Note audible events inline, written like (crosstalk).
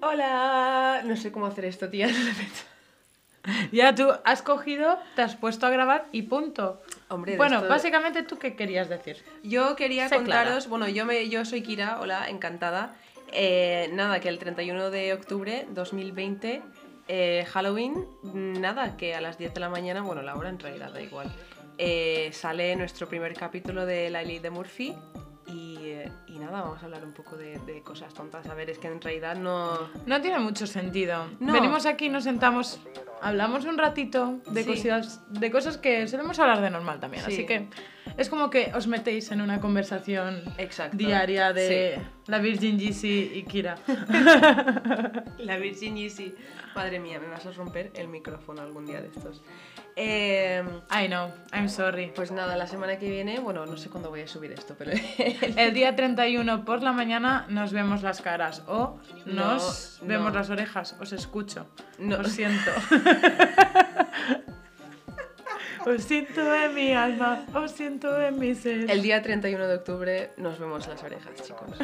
Hola. No sé cómo hacer esto, tía. (laughs) Ya tú has cogido, te has puesto a grabar y punto. Hombre, bueno, esto- básicamente tú qué querías decir. Yo quería Sé contaros, clara. bueno, yo me yo soy Kira, hola, encantada. Eh, nada, que el 31 de octubre 2020 eh, Halloween, nada, que a las 10 de la mañana, bueno, la hora en realidad da igual. eh, sale nuestro primer capítulo de La Ley de Murphy y, y nada, vamos a hablar un poco de, de cosas tontas. A ver, es que en realidad no... No tiene mucho sentido. No. Venimos aquí, nos sentamos, hablamos un ratito de Sí. cosillas, de cosas que solemos hablar de normal también. Sí. Así que es como que os metéis en una conversación Exacto. diaria de la Virgin Yeezy y Kira. (laughs) La Virgin Easy. Madre mía, me vas a romper el micrófono algún día de estos. Eh, I know, I'm sorry. pues nada, la semana que viene, bueno, no sé cuándo voy a subir esto, pero (laughs) El día 31 por la mañana nos vemos las caras o nos No, vemos no. las orejas, os escucho. No. Os siento. (laughs) os siento en mi alma, os siento en mi ser. el día 31 de octubre nos vemos las orejas, chicos.